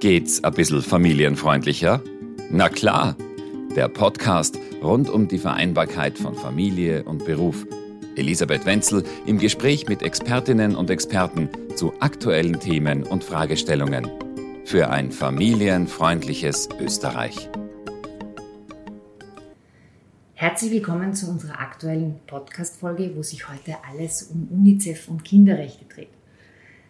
Geht's ein bisschen familienfreundlicher? Na klar, der Podcast rund um die Vereinbarkeit von Familie und Beruf. Elisabeth Wenzel im Gespräch mit Expertinnen und Experten zu aktuellen Themen und Fragestellungen. Für ein familienfreundliches Österreich. Herzlich willkommen zu unserer aktuellen Podcast-Folge, wo sich heute alles um UNICEF und Kinderrechte dreht.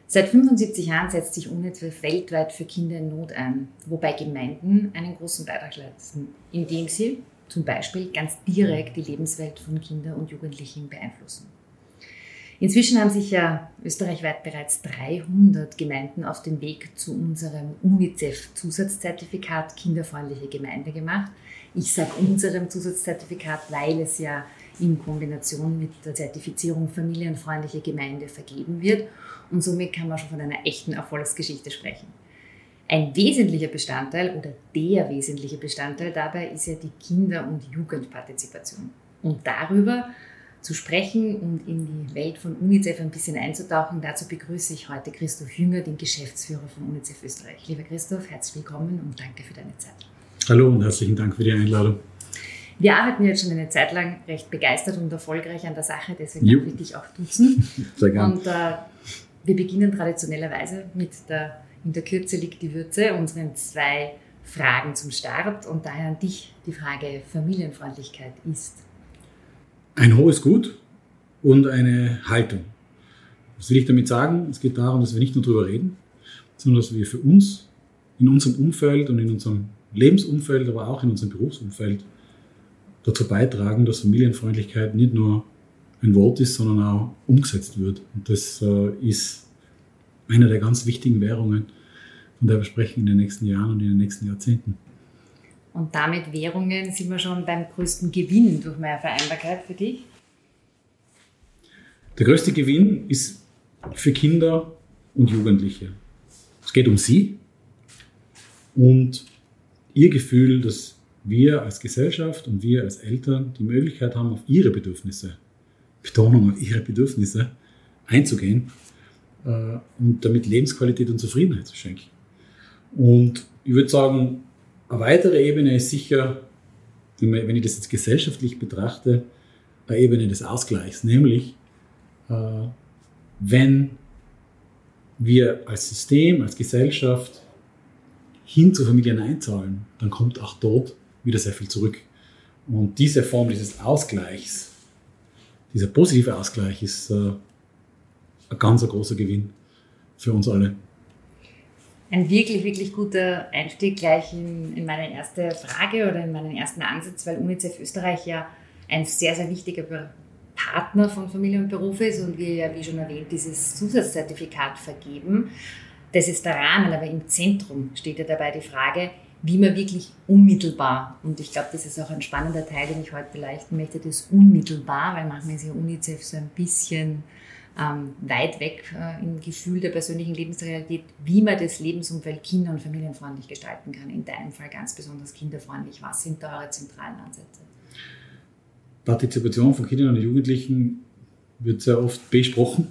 Seit 75 Jahren setzt sich UNICEF weltweit für Kinder in Not ein, wobei Gemeinden einen großen Beitrag leisten, indem sie zum Beispiel ganz direkt die Lebenswelt von Kindern und Jugendlichen beeinflussen. Inzwischen haben sich ja österreichweit bereits 300 Gemeinden auf den Weg zu unserem UNICEF-Zusatzzertifikat Kinderfreundliche Gemeinde gemacht. Ich sage unserem Zusatzzertifikat, weil es ja in Kombination mit der Zertifizierung familienfreundliche Gemeinde vergeben wird und somit kann man schon von einer echten Erfolgsgeschichte sprechen. Ein wesentlicher Bestandteil oder der wesentliche Bestandteil dabei ist ja die Kinder- und Jugendpartizipation. Und darüber zu sprechen und in die Welt von UNICEF ein bisschen einzutauchen, dazu begrüße ich heute Christoph Jünger, den Geschäftsführer von UNICEF Österreich. Lieber Christoph, herzlich willkommen und danke für deine Zeit. Hallo und herzlichen Dank für die Einladung. Wir arbeiten jetzt schon eine Zeit lang recht begeistert und erfolgreich an der Sache, deswegen darf ich dich auch duzen. Sehr gerne. Und äh, wir beginnen traditionellerweise mit der In der Kürze liegt die Würze, unseren zwei Fragen zum Start und daher an dich die Frage Familienfreundlichkeit ist. Ein hohes Gut und eine Haltung. Was will ich damit sagen? Es geht darum, dass wir nicht nur darüber reden, sondern dass wir für uns, in unserem Umfeld und in unserem Lebensumfeld, aber auch in unserem Berufsumfeld dazu beitragen, dass Familienfreundlichkeit nicht nur ein Wort ist, sondern auch umgesetzt wird. Und das äh, ist eine der ganz wichtigen Währungen, von der wir sprechen in den nächsten Jahren und in den nächsten Jahrzehnten. Und damit Währungen sind wir schon beim größten Gewinn durch mehr Vereinbarkeit für dich? Der größte Gewinn ist für Kinder und Jugendliche. Es geht um sie und ihr Gefühl, dass wir als Gesellschaft und wir als Eltern die Möglichkeit haben, auf ihre Bedürfnisse Betonung auf ihre Bedürfnisse einzugehen äh, und damit Lebensqualität und Zufriedenheit zu schenken. Und ich würde sagen, eine weitere Ebene ist sicher, wenn ich das jetzt gesellschaftlich betrachte, eine Ebene des Ausgleichs, nämlich äh, wenn wir als System, als Gesellschaft hin zu Familien einzahlen, dann kommt auch dort wieder sehr viel zurück. Und diese Form dieses Ausgleichs dieser positive Ausgleich ist äh, ein ganz großer Gewinn für uns alle. Ein wirklich, wirklich guter Einstieg gleich in, in meine erste Frage oder in meinen ersten Ansatz, weil UNICEF Österreich ja ein sehr, sehr wichtiger Partner von Familie und Beruf ist und wir ja, wie schon erwähnt, dieses Zusatzzertifikat vergeben. Das ist der Rahmen, aber im Zentrum steht ja dabei die Frage, wie man wirklich unmittelbar, und ich glaube, das ist auch ein spannender Teil, den ich heute beleuchten möchte, das unmittelbar, weil manchmal ist ja UNICEF so ein bisschen ähm, weit weg äh, im Gefühl der persönlichen Lebensrealität, wie man das Lebensumfeld kinder- und familienfreundlich gestalten kann. In deinem Fall ganz besonders kinderfreundlich. Was sind da eure zentralen Ansätze? Partizipation von Kindern und Jugendlichen wird sehr oft besprochen.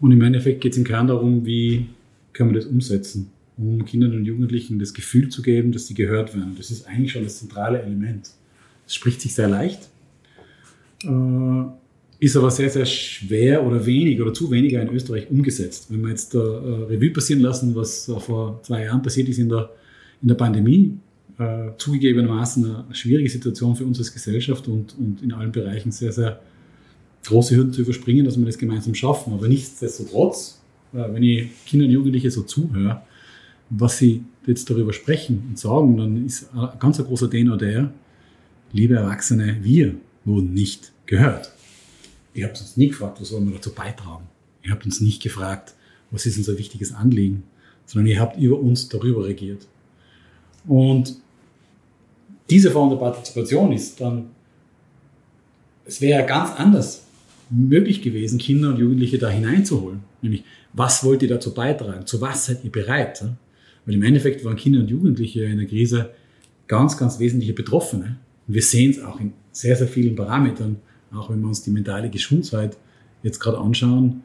Und im Endeffekt geht es im Kern darum, wie können wir das umsetzen um Kindern und Jugendlichen das Gefühl zu geben, dass sie gehört werden. Das ist eigentlich schon das zentrale Element. Es spricht sich sehr leicht, äh, ist aber sehr, sehr schwer oder wenig oder zu weniger in Österreich umgesetzt. Wenn wir jetzt äh, Revue passieren lassen, was äh, vor zwei Jahren passiert ist in der, in der Pandemie, äh, zugegebenermaßen eine schwierige Situation für uns als Gesellschaft und, und in allen Bereichen sehr, sehr große Hürden zu überspringen, dass wir das gemeinsam schaffen. Aber nichtsdestotrotz, äh, wenn ich Kinder und Jugendliche so zuhöre, was sie jetzt darüber sprechen und sagen, dann ist ein ganz großer Tenor der, liebe Erwachsene, wir wurden nicht gehört. Ihr habt uns nie gefragt, was wollen wir dazu beitragen. Ihr habt uns nicht gefragt, was ist unser wichtiges Anliegen, sondern ihr habt über uns darüber regiert. Und diese Form der Partizipation ist dann, es wäre ganz anders möglich gewesen, Kinder und Jugendliche da hineinzuholen. Nämlich, was wollt ihr dazu beitragen? Zu was seid ihr bereit? Weil im Endeffekt waren Kinder und Jugendliche in der Krise ganz, ganz wesentliche Betroffene. Und wir sehen es auch in sehr, sehr vielen Parametern, auch wenn wir uns die mentale Gesundheit jetzt gerade anschauen,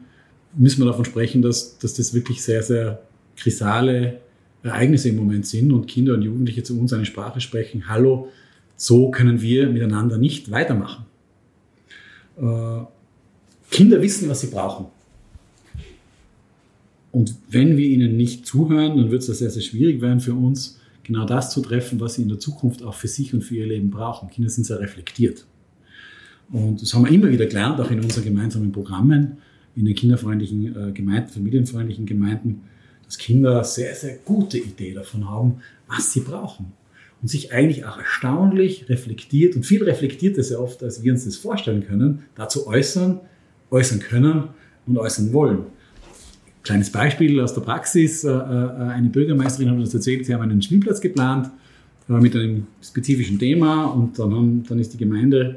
müssen wir davon sprechen, dass, dass das wirklich sehr, sehr krisale Ereignisse im Moment sind und Kinder und Jugendliche zu uns eine Sprache sprechen, hallo, so können wir miteinander nicht weitermachen. Äh, Kinder wissen, was sie brauchen. Und wenn wir ihnen nicht zuhören, dann wird es sehr, sehr schwierig werden für uns, genau das zu treffen, was sie in der Zukunft auch für sich und für ihr Leben brauchen. Kinder sind sehr reflektiert. Und das haben wir immer wieder gelernt, auch in unseren gemeinsamen Programmen, in den kinderfreundlichen äh, Gemeinden, familienfreundlichen Gemeinden, dass Kinder sehr, sehr gute Idee davon haben, was sie brauchen. Und sich eigentlich auch erstaunlich reflektiert und viel reflektierter sehr oft, als wir uns das vorstellen können, dazu äußern, äußern können und äußern wollen. Kleines Beispiel aus der Praxis. Äh, äh, eine Bürgermeisterin hat uns erzählt, sie haben einen Spielplatz geplant äh, mit einem spezifischen Thema und dann, haben, dann ist die Gemeinde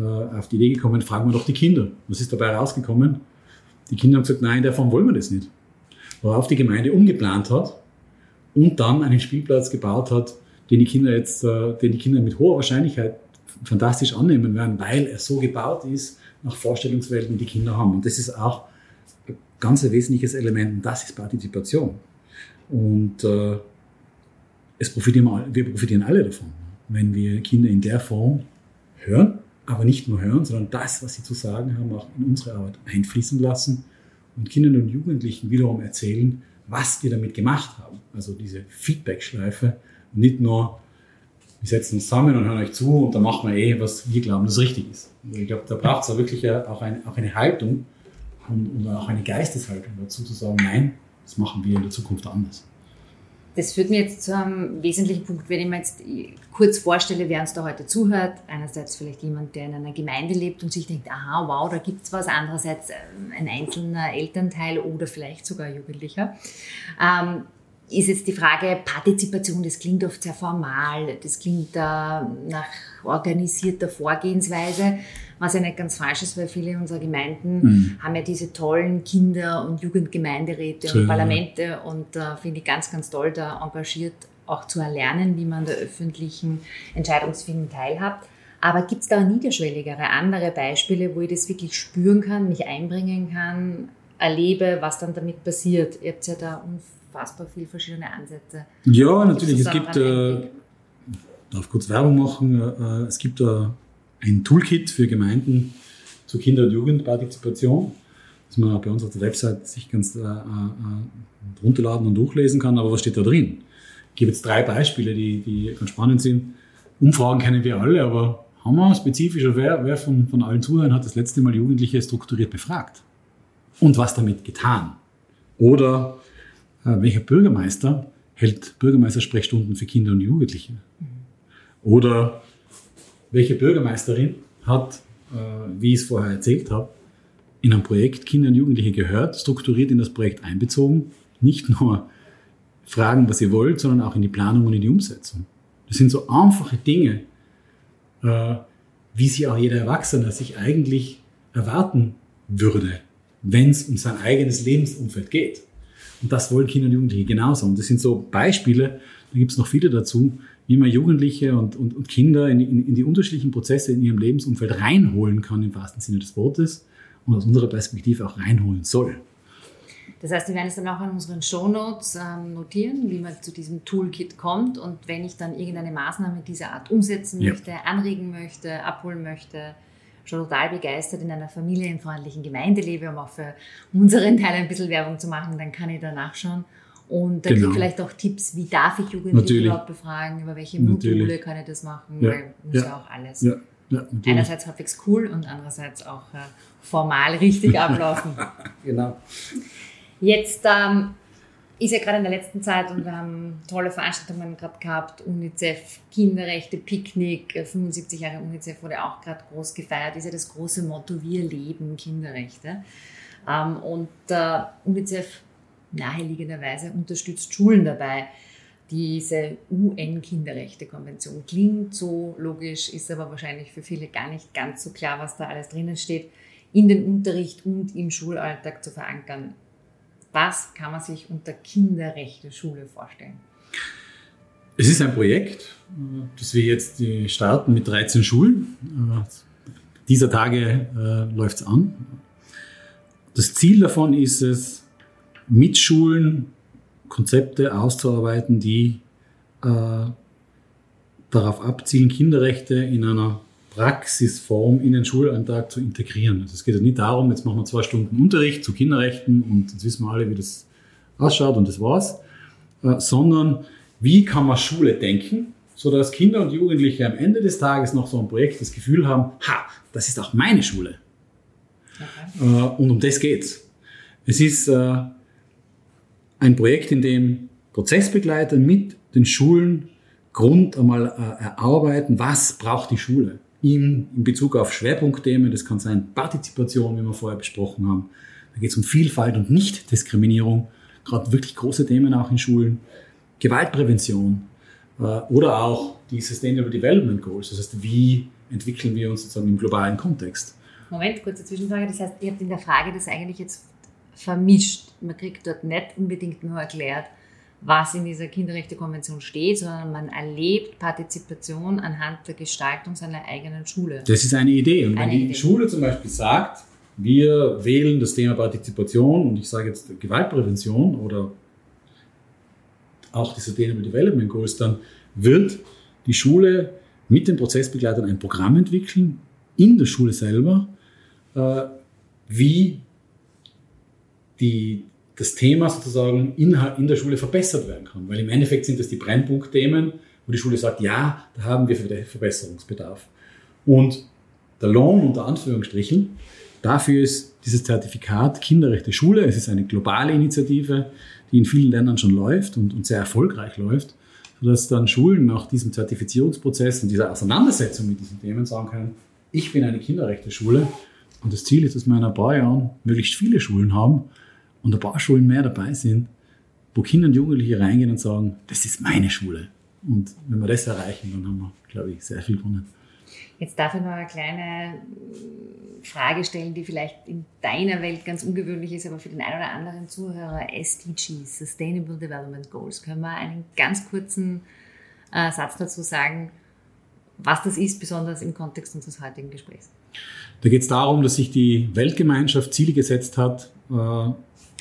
auf die Idee gekommen, fragen wir doch die Kinder. Was ist dabei rausgekommen? Die Kinder haben gesagt, nein, davon wollen wir das nicht worauf die Gemeinde umgeplant hat und dann einen Spielplatz gebaut hat, den die Kinder jetzt, den die Kinder mit hoher Wahrscheinlichkeit fantastisch annehmen werden, weil er so gebaut ist nach Vorstellungswelten, die Kinder haben. Und das ist auch ein ganz wesentliches Element und das ist Partizipation. Und äh, es profitieren, wir profitieren alle davon, wenn wir Kinder in der Form hören, aber nicht nur hören, sondern das, was sie zu sagen haben, auch in unsere Arbeit einfließen lassen und Kindern und Jugendlichen wiederum erzählen, was wir damit gemacht haben. Also diese Feedback-Schleife. Nicht nur, wir setzen uns zusammen und hören euch zu und dann machen wir eh, was wir glauben, das richtig ist. Also ich glaube, da braucht es wirklich auch eine, auch eine Haltung und, und auch eine Geisteshaltung dazu, zu sagen, nein, das machen wir in der Zukunft anders. Das führt mir jetzt zu einem wesentlichen Punkt, wenn ich mir jetzt kurz vorstelle, wer uns da heute zuhört. Einerseits vielleicht jemand, der in einer Gemeinde lebt und sich denkt, aha, wow, da gibt es was. Andererseits ähm, ein einzelner Elternteil oder vielleicht sogar Jugendlicher. Ähm, ist jetzt die Frage Partizipation, das klingt oft sehr formal, das klingt äh, nach organisierter Vorgehensweise was ja nicht ganz falsch ist, weil viele unserer Gemeinden mhm. haben ja diese tollen Kinder- und Jugendgemeinderäte und Parlamente und äh, finde ich ganz, ganz toll, da engagiert auch zu erlernen, wie man der öffentlichen Entscheidungsfindung teilhabt. Aber gibt es da niederschwelligere, andere Beispiele, wo ich das wirklich spüren kann, mich einbringen kann, erlebe, was dann damit passiert? Ihr habt ja da unfassbar viele verschiedene Ansätze. Ja, natürlich. Es gibt, äh, darf kurz Werbung machen, äh, es gibt da ein Toolkit für Gemeinden zur Kinder- und Jugendpartizipation, das man auch bei uns auf der Website sich ganz äh, äh, runterladen und durchlesen kann. Aber was steht da drin? Ich gebe jetzt drei Beispiele, die, die ganz spannend sind. Umfragen kennen wir alle, aber haben wir spezifischer, wer, wer von, von allen Zuhörern hat das letzte Mal Jugendliche strukturiert befragt? Und was damit getan? Oder äh, welcher Bürgermeister hält Bürgermeistersprechstunden für Kinder und Jugendliche? Oder welche Bürgermeisterin hat, äh, wie ich es vorher erzählt habe, in einem Projekt Kinder und Jugendliche gehört, strukturiert in das Projekt einbezogen, nicht nur fragen, was ihr wollt, sondern auch in die Planung und in die Umsetzung. Das sind so einfache Dinge, äh, wie sie auch jeder Erwachsene sich eigentlich erwarten würde, wenn es um sein eigenes Lebensumfeld geht. Und das wollen Kinder und Jugendliche genauso. Und das sind so Beispiele, da gibt es noch viele dazu, wie man Jugendliche und, und, und Kinder in, in, in, die unterschiedlichen Prozesse in ihrem Lebensumfeld reinholen kann, im wahrsten Sinne des Wortes, und aus unserer Perspektive auch reinholen soll. Das heißt, wir werden es dann auch in unseren Shownotes ähm, notieren, wie man zu diesem Toolkit kommt. Und wenn ich dann irgendeine Maßnahme dieser Art umsetzen ja. möchte, anregen möchte, abholen möchte, schon total begeistert in einer familienfreundlichen Gemeinde lebe, um auch für unseren Teil ein bisschen Werbung zu machen, dann kann ich da nachschauen und da genau. vielleicht auch Tipps, wie darf ich Jugendliche Natürlich. überhaupt befragen, über welche Module Natürlich. kann ich das machen, ja. weil muss ja, ja auch alles. Ja. Ja, Einerseits halbwegs cool und andererseits auch äh, formal richtig ablaufen. genau. Jetzt ähm, ist ja gerade in der letzten Zeit und wir haben tolle Veranstaltungen gerade gehabt, UNICEF, Kinderrechte, Picknick, 75 äh, Jahre UNICEF wurde auch gerade groß gefeiert, ist ja das große Motto, wir leben Kinderrechte. Ähm, und äh, UNICEF naheliegenderweise unterstützt Schulen dabei. Diese UN-Kinderrechte-Konvention klingt so logisch, ist aber wahrscheinlich für viele gar nicht ganz so klar, was da alles drinnen steht, in den Unterricht und im Schulalltag zu verankern. Was kann man sich unter Kinderrechte-Schule vorstellen? Es ist ein Projekt, das wir jetzt starten mit 13 Schulen. Dieser Tage äh, läuft es an. Das Ziel davon ist es, mit Schulen Konzepte auszuarbeiten, die äh, darauf abzielen, Kinderrechte in einer Praxisform in den Schulalltag zu integrieren. Also es geht ja nicht darum, jetzt machen wir zwei Stunden Unterricht zu Kinderrechten und jetzt wissen wir alle, wie das ausschaut und das war's, äh, sondern wie kann man Schule denken, sodass Kinder und Jugendliche am Ende des Tages noch so ein Projekt das Gefühl haben, ha, das ist auch meine Schule. Okay. Äh, und um das geht's. Es ist äh, ein Projekt, in dem Prozessbegleiter mit den Schulen Grund einmal erarbeiten, was braucht die Schule in, in Bezug auf Schwerpunktthemen. Das kann sein Partizipation, wie wir vorher besprochen haben. Da geht es um Vielfalt und Nichtdiskriminierung, gerade wirklich große Themen auch in Schulen. Gewaltprävention äh, oder auch die Sustainable Development Goals. Das heißt, wie entwickeln wir uns sozusagen im globalen Kontext? Moment, kurze Zwischenfrage. Das heißt, ihr habt in der Frage das eigentlich jetzt vermischt. Man kriegt dort nicht unbedingt nur erklärt, was in dieser Kinderrechtekonvention steht, sondern man erlebt Partizipation anhand der Gestaltung seiner eigenen Schule. Das ist eine Idee. Und wenn die Idee. Schule zum Beispiel sagt, wir wählen das Thema Partizipation und ich sage jetzt Gewaltprävention oder auch die Sustainable Development Goals, dann wird die Schule mit den Prozessbegleitern ein Programm entwickeln, in der Schule selber, äh, wie die, das Thema sozusagen in, in der Schule verbessert werden kann. Weil im Endeffekt sind das die Brennpunktthemen, wo die Schule sagt, ja, da haben wir Verbesserungsbedarf. Und der Lohn unter Anführungsstrichen, dafür ist dieses Zertifikat Kinderrechte Schule. Es ist eine globale Initiative, die in vielen Ländern schon läuft und, und sehr erfolgreich läuft, sodass dann Schulen nach diesem Zertifizierungsprozess und dieser Auseinandersetzung mit diesen Themen sagen können, ich bin eine Kinderrechte Schule und das Ziel ist, dass wir in ein paar Jahren möglichst viele Schulen haben, und ein paar Schulen mehr dabei sind, wo Kinder und Jugendliche reingehen und sagen, das ist meine Schule. Und wenn wir das erreichen, dann haben wir, glaube ich, sehr viel gewonnen. Jetzt darf ich noch eine kleine Frage stellen, die vielleicht in deiner Welt ganz ungewöhnlich ist, aber für den einen oder anderen Zuhörer SDGs, Sustainable Development Goals. Können wir einen ganz kurzen äh, Satz dazu sagen, was das ist, besonders im Kontext unseres heutigen Gesprächs? Da geht es darum, dass sich die Weltgemeinschaft Ziele gesetzt hat, äh,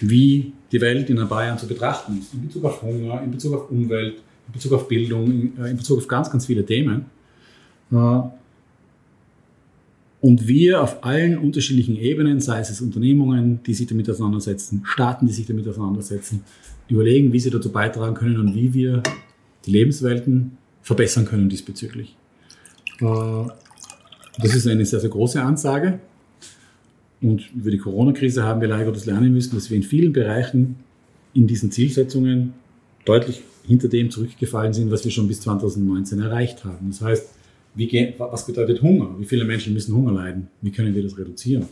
wie die Welt in Bayern zu betrachten ist, in Bezug auf Hunger, in Bezug auf Umwelt, in Bezug auf Bildung, in, äh, in Bezug auf ganz, ganz viele Themen. Äh, und wir auf allen unterschiedlichen Ebenen, sei es Unternehmungen, die sich damit auseinandersetzen, Staaten, die sich damit auseinandersetzen, überlegen, wie sie dazu beitragen können und wie wir die Lebenswelten verbessern können diesbezüglich. Äh, das ist eine sehr, sehr große Ansage. Und über die Corona-Krise haben wir leider Gottes lernen müssen, dass wir in vielen Bereichen in diesen Zielsetzungen deutlich hinter dem zurückgefallen sind, was wir schon bis 2019 erreicht haben. Das heißt, wie, was bedeutet Hunger? Wie viele Menschen müssen Hunger leiden? Wie können wir das reduzieren?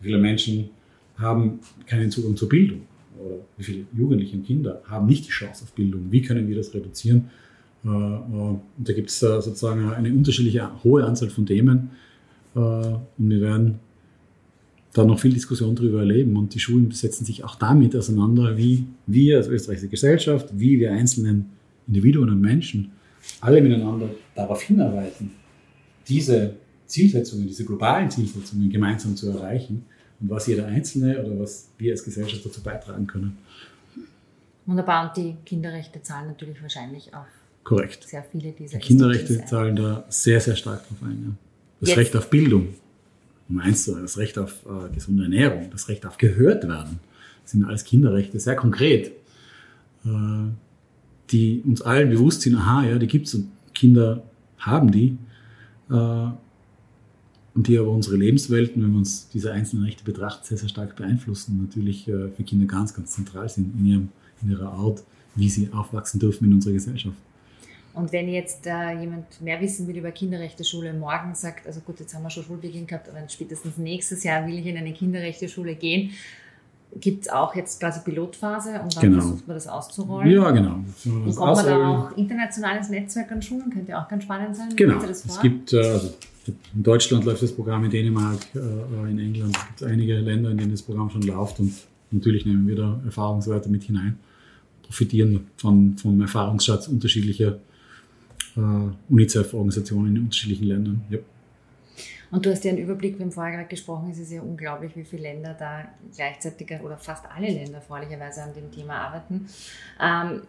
Wie viele Menschen haben keinen Zugang zur Bildung? Oder wie viele Jugendliche und Kinder haben nicht die Chance auf Bildung? Wie können wir das reduzieren? Äh, äh, und da gibt es äh, sozusagen eine unterschiedliche hohe Anzahl von Themen. Und wir werden da noch viel Diskussion darüber erleben. Und die Schulen setzen sich auch damit auseinander, wie wir als österreichische Gesellschaft, wie wir einzelnen Individuen und Menschen alle miteinander darauf hinarbeiten, diese Zielsetzungen, diese globalen Zielsetzungen gemeinsam zu erreichen und was jeder Einzelne oder was wir als Gesellschaft dazu beitragen können. Wunderbar. Und die Kinderrechte zahlen natürlich wahrscheinlich auch Korrekt. sehr viele dieser Die Kinderrechte zahlen da sehr, sehr stark drauf ein. Ja. Das Jetzt. Recht auf Bildung, meinst du, das Recht auf äh, gesunde Ernährung, das Recht auf gehört werden, sind alles Kinderrechte, sehr konkret, äh, die uns allen bewusst sind, aha, ja, die gibt es und Kinder haben die, äh, und die aber unsere Lebenswelten, wenn wir uns diese einzelnen Rechte betrachten, sehr, sehr stark beeinflussen und natürlich äh, für Kinder ganz, ganz zentral sind in, ihrem, in ihrer Art, wie sie aufwachsen dürfen in unserer Gesellschaft. Und wenn jetzt äh, jemand mehr wissen will über Kinderrechteschule, morgen sagt, also gut, jetzt haben wir schon Schulbeginn gehabt, aber spätestens nächstes Jahr will ich in eine Kinderrechteschule gehen, gibt es auch jetzt quasi Pilotphase und dann genau. versucht man das auszurollen. Ja, genau. Und kommt man da auch internationales Netzwerk an Schulen? Könnte auch ganz spannend sein. Genau. Es gibt, äh, also in Deutschland läuft das Programm, in Dänemark, äh, in England es gibt einige Länder, in denen das Programm schon läuft und natürlich nehmen wir da Erfahrungswerte mit hinein, profitieren von, vom Erfahrungsschatz unterschiedlicher äh, UNICEF-Organisationen in unterschiedlichen Ländern. Yep. Und du hast ja einen Überblick, wir haben vorher gerade gesprochen, es ist ja unglaublich, wie viele Länder da gleichzeitig oder fast alle Länder erfreulicherweise an dem Thema arbeiten. Ähm,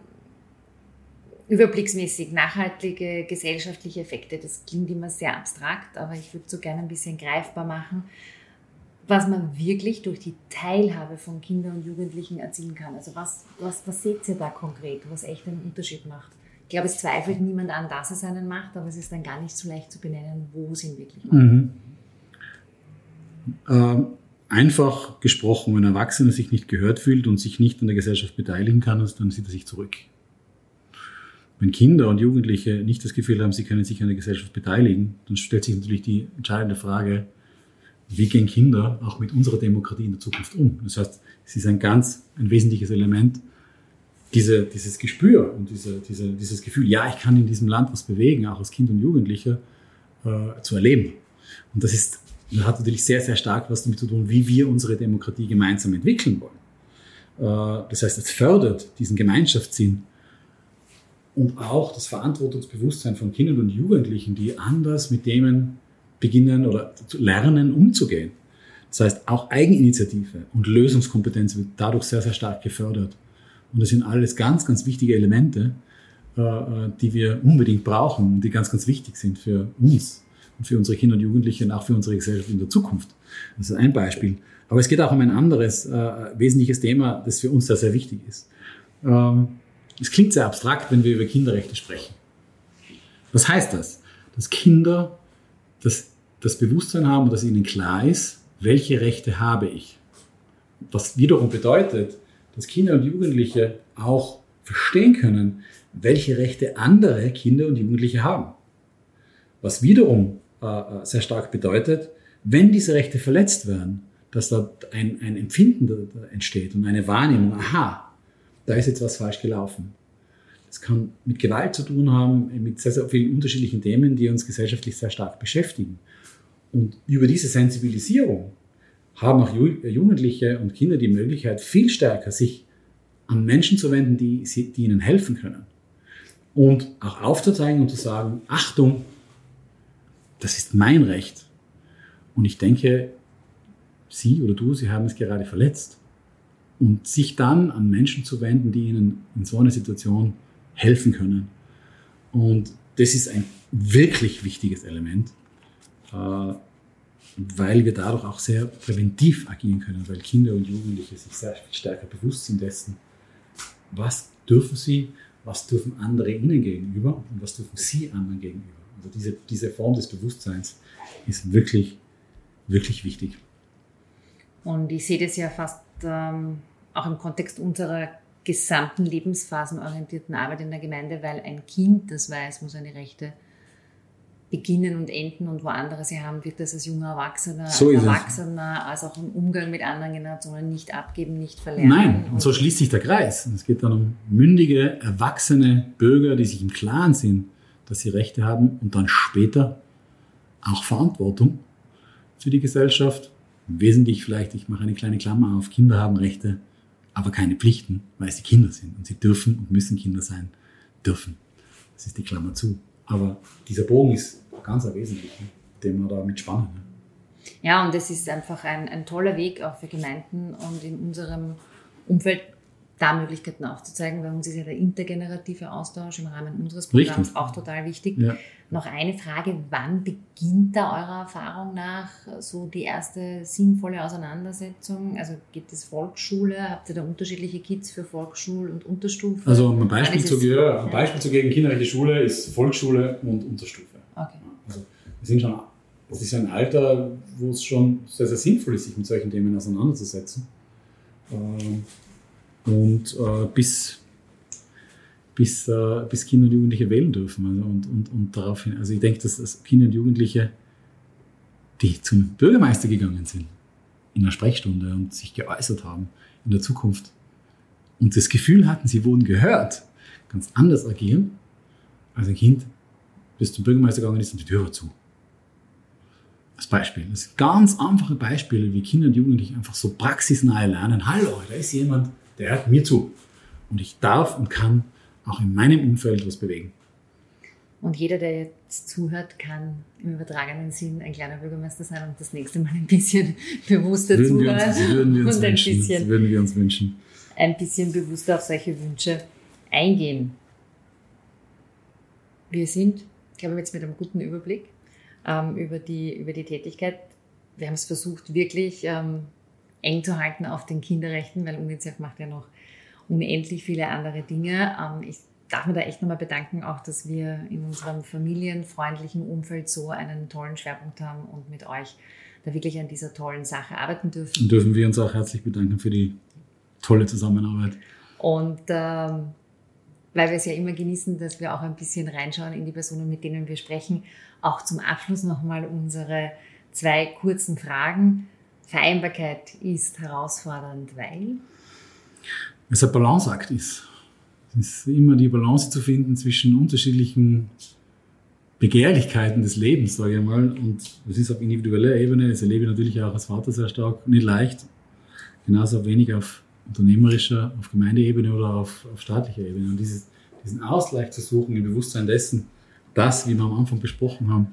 überblicksmäßig nachhaltige gesellschaftliche Effekte, das klingt immer sehr abstrakt, aber ich würde so gerne ein bisschen greifbar machen, was man wirklich durch die Teilhabe von Kindern und Jugendlichen erzielen kann. Also was, was, was seht ihr da konkret, was echt einen Unterschied macht? Ich glaube, es zweifelt niemand an, dass es einen macht, aber es ist dann gar nicht so leicht zu benennen, wo es ihn wirklich macht. Mhm. Ähm, einfach gesprochen, wenn ein Erwachsener sich nicht gehört fühlt und sich nicht an der Gesellschaft beteiligen kann, dann zieht er sich zurück. Wenn Kinder und Jugendliche nicht das Gefühl haben, sie können sich an der Gesellschaft beteiligen, dann stellt sich natürlich die entscheidende Frage, wie gehen Kinder auch mit unserer Demokratie in der Zukunft um? Das heißt, es ist ein ganz, ein wesentliches Element, diese, dieses Gespür und diese, diese, dieses Gefühl, ja, ich kann in diesem Land was bewegen, auch als Kind und Jugendlicher, äh, zu erleben. Und das ist, das hat natürlich sehr, sehr stark was damit zu tun, wie wir unsere Demokratie gemeinsam entwickeln wollen. Äh, das heißt, es fördert diesen Gemeinschaftssinn und auch das Verantwortungsbewusstsein von Kindern und Jugendlichen, die anders mit Themen beginnen oder lernen, umzugehen. Das heißt, auch Eigeninitiative und Lösungskompetenz wird dadurch sehr, sehr stark gefördert. Und das sind alles ganz, ganz wichtige Elemente, äh, die wir unbedingt brauchen die ganz, ganz wichtig sind für uns und für unsere Kinder und Jugendliche und auch für unsere Gesellschaft in der Zukunft. Das ist ein Beispiel. Aber es geht auch um ein anderes äh, wesentliches Thema, das für uns sehr, sehr wichtig ist. Ähm, es klingt sehr abstrakt, wenn wir über Kinderrechte sprechen. Was heißt das? Dass Kinder das das Bewusstsein haben und dass ihnen klar ist, welche Rechte habe ich. Was wiederum bedeutet, dass Kinder und Jugendliche auch verstehen können, welche Rechte andere Kinder und Jugendliche haben. Was wiederum äh, äh sehr stark bedeutet, wenn diese Rechte verletzt werden, dass da ein, ein Empfinden entsteht und eine Wahrnehmung, aha, da ist jetzt was falsch gelaufen. Das kann mit Gewalt zu tun haben, mit sehr, sehr vielen unterschiedlichen Themen, die uns gesellschaftlich sehr stark beschäftigen. Und über diese Sensibilisierung haben auch Jugendliche und Kinder die Möglichkeit, viel stärker sich an Menschen zu wenden, die, die ihnen helfen können. Und auch aufzuzeigen und zu sagen, Achtung, das ist mein Recht. Und ich denke, Sie oder du, Sie haben es gerade verletzt. Und sich dann an Menschen zu wenden, die Ihnen in so einer Situation helfen können. Und das ist ein wirklich wichtiges Element. Äh, weil wir dadurch auch sehr präventiv agieren können, weil Kinder und Jugendliche sich sehr viel stärker bewusst sind dessen, was dürfen sie, was dürfen andere ihnen gegenüber und was dürfen sie anderen gegenüber. Also diese, diese Form des Bewusstseins ist wirklich, wirklich wichtig. Und ich sehe das ja fast ähm, auch im Kontext unserer gesamten lebensphasenorientierten Arbeit in der Gemeinde, weil ein Kind, das weiß, wo seine Rechte beginnen und enden und wo andere sie haben, wird das als junger Erwachsener, so als Erwachsener, als auch im Umgang mit anderen Generationen nicht abgeben, nicht verlernen. Nein, und so schließt sich der Kreis. Es geht dann um mündige, erwachsene Bürger, die sich im Klaren sind, dass sie Rechte haben und dann später auch Verantwortung für die Gesellschaft. Wesentlich vielleicht, ich mache eine kleine Klammer auf, Kinder haben Rechte, aber keine Pflichten, weil sie Kinder sind und sie dürfen und müssen Kinder sein, dürfen. Das ist die Klammer zu. Aber dieser Bogen ist ganz ein wesentlicher, den wir da mitspannen. Ne? Ja, und es ist einfach ein, ein toller Weg auch für Gemeinden und in unserem Umfeld da Möglichkeiten aufzuzeigen. Bei uns ist ja der intergenerative Austausch im Rahmen unseres Programms Richtig. auch total wichtig. Ja. Noch eine Frage, wann beginnt da eurer Erfahrung nach so die erste sinnvolle Auseinandersetzung? Also geht es Volksschule? Habt ihr da unterschiedliche Kids für Volksschule und Unterstufe? Also ein Beispiel, zu, ja, ein Beispiel zu gegen kinderrechte Schule ist Volksschule und Unterstufe. Okay. Also wir sind schon, es ist ein Alter, wo es schon sehr, sehr sinnvoll ist, sich mit solchen Themen auseinanderzusetzen. Ähm, und äh, bis, bis, äh, bis Kinder und Jugendliche wählen dürfen. Also und, und, und daraufhin, also ich denke, dass, dass Kinder und Jugendliche, die zum Bürgermeister gegangen sind, in einer Sprechstunde und sich geäußert haben in der Zukunft und das Gefühl hatten, sie wurden gehört, ganz anders agieren als ein Kind, das zum Bürgermeister gegangen ist und die Tür war zu. Als Beispiel. Das sind ganz einfache Beispiele, wie Kinder und Jugendliche einfach so praxisnahe lernen. Hallo, da ist jemand, der hört mir zu. Und ich darf und kann auch in meinem Umfeld was bewegen. Und jeder, der jetzt zuhört, kann im übertragenen Sinn ein kleiner Bürgermeister sein und das nächste Mal ein bisschen bewusster würden zuhören. Wir uns, würden wir uns und ein wünschen. bisschen, Das würden wir uns wünschen. ein bisschen bewusster auf solche Wünsche eingehen. Wir sind, glaube ich, jetzt mit einem guten Überblick ähm, über, die, über die Tätigkeit. Wir haben es versucht, wirklich ähm, eng zu halten auf den Kinderrechten, weil UNICEF macht ja noch unendlich viele andere Dinge. Ähm, ich darf mir da echt nochmal bedanken, auch dass wir in unserem familienfreundlichen Umfeld so einen tollen Schwerpunkt haben und mit euch da wirklich an dieser tollen Sache arbeiten dürfen. Und dürfen wir uns auch herzlich bedanken für die tolle Zusammenarbeit. Und ähm, weil wir es ja immer genießen, dass wir auch ein bisschen reinschauen in die Personen, mit denen wir sprechen, auch zum Abschluss nochmal unsere zwei kurzen Fragen. Vereinbarkeit ist herausfordernd, weil es ein Balanceakt ist. Es ist immer die Balance zu finden zwischen unterschiedlichen Begehrlichkeiten des Lebens, sage ich mal. Und das ist auf individueller Ebene, das erlebe ich natürlich auch als Vater sehr stark, nicht leicht. Genauso wenig auf unternehmerischer, auf Gemeindeebene oder auf, auf staatlicher Ebene. Und dieses, diesen Ausgleich zu suchen im Bewusstsein dessen, dass, wie wir am Anfang besprochen haben,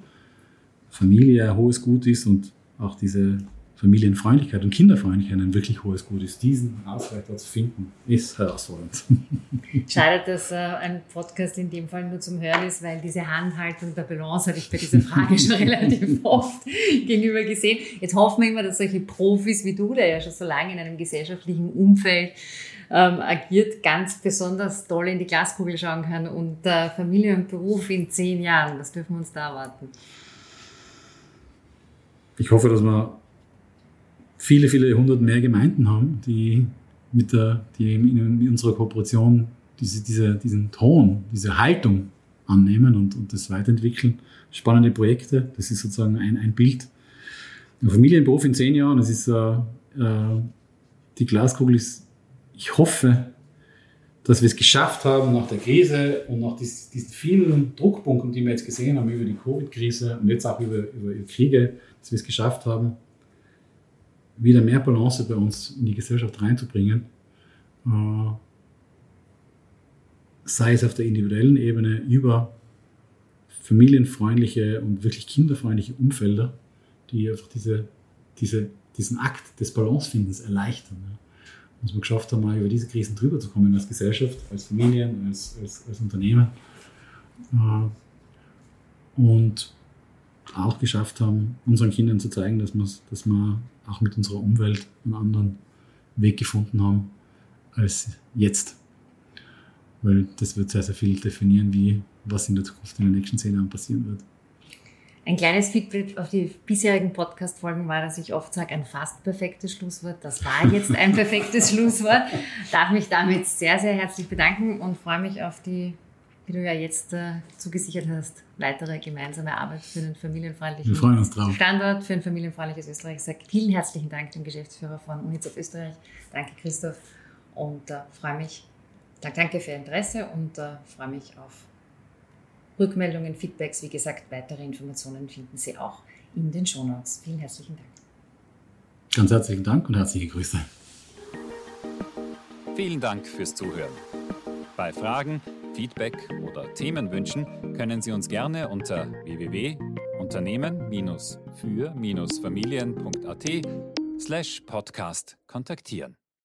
Familie ein hohes Gut ist und auch diese Familienfreundlichkeit und Kinderfreundlichkeit ein wirklich hohes Gut ist. Diesen Ausgleich da zu finden, ist herausfordernd. Schade, dass äh, ein Podcast in dem Fall nur zum Hören ist, weil diese Handhaltung der Balance hatte ich bei dieser Frage schon relativ oft gegenüber gesehen. Jetzt hoffen wir immer, dass solche Profis wie du, der ja schon so lange in einem gesellschaftlichen Umfeld ähm, agiert, ganz besonders toll in die Glaskugel schauen kann und äh, Familie und Beruf in zehn Jahren, was dürfen wir uns da erwarten? Ich hoffe, dass wir viele, viele hundert mehr Gemeinden haben, die mit der, die in unserer Kooperation diese, diese, diesen Ton, diese Haltung annehmen und, und das weiterentwickeln. Spannende Projekte, das ist sozusagen ein, ein Bild. Ein Familienberuf in zehn Jahren, das ist äh, äh, die Glaskugel ist, ich hoffe, dass wir es geschafft haben nach der Krise und nach dies, diesen vielen Druckpunkten, die wir jetzt gesehen haben über die Covid-Krise und jetzt auch über, über Kriege, dass wir es geschafft haben, wieder mehr Balance bei uns in die Gesellschaft reinzubringen. Äh, sei es auf der individuellen Ebene über familienfreundliche und wirklich kinderfreundliche Umfelder, die einfach diese, diese, diesen Akt des Balancefindens erleichtern. Ja. Was wir geschafft haben, mal über diese Krisen drüber zu kommen als Gesellschaft, als Familien, als, als, als Unternehmen. Äh, und auch geschafft haben, unseren Kindern zu zeigen, dass, dass wir auch mit unserer Umwelt einen anderen Weg gefunden haben als jetzt. Weil das wird sehr, sehr viel definieren, wie was in der Zukunft in den nächsten zehn Jahren passieren wird. Ein kleines Feedback auf die bisherigen Podcast-Folgen war, dass ich oft sage, ein fast perfektes Schlusswort. Das war jetzt ein perfektes Schlusswort. Darf mich damit sehr, sehr herzlich bedanken und freue mich auf die wie du ja jetzt äh, zugesichert hast, weitere gemeinsame Arbeit für einen familienfreundlichen Standort, für ein familienfreundliches Österreich. Ich sage vielen herzlichen Dank dem Geschäftsführer von UNICEF Österreich. Danke, Christoph. Und äh, freue mich, danke für Ihr Interesse und äh, freue mich auf Rückmeldungen, Feedbacks. Wie gesagt, weitere Informationen finden Sie auch in den Shownotes. Vielen herzlichen Dank. Ganz herzlichen Dank und herzliche Grüße. Vielen Dank fürs Zuhören. Bei Fragen Feedback oder Themenwünschen können Sie uns gerne unter www.unternehmen-für-familien.at slash podcast kontaktieren.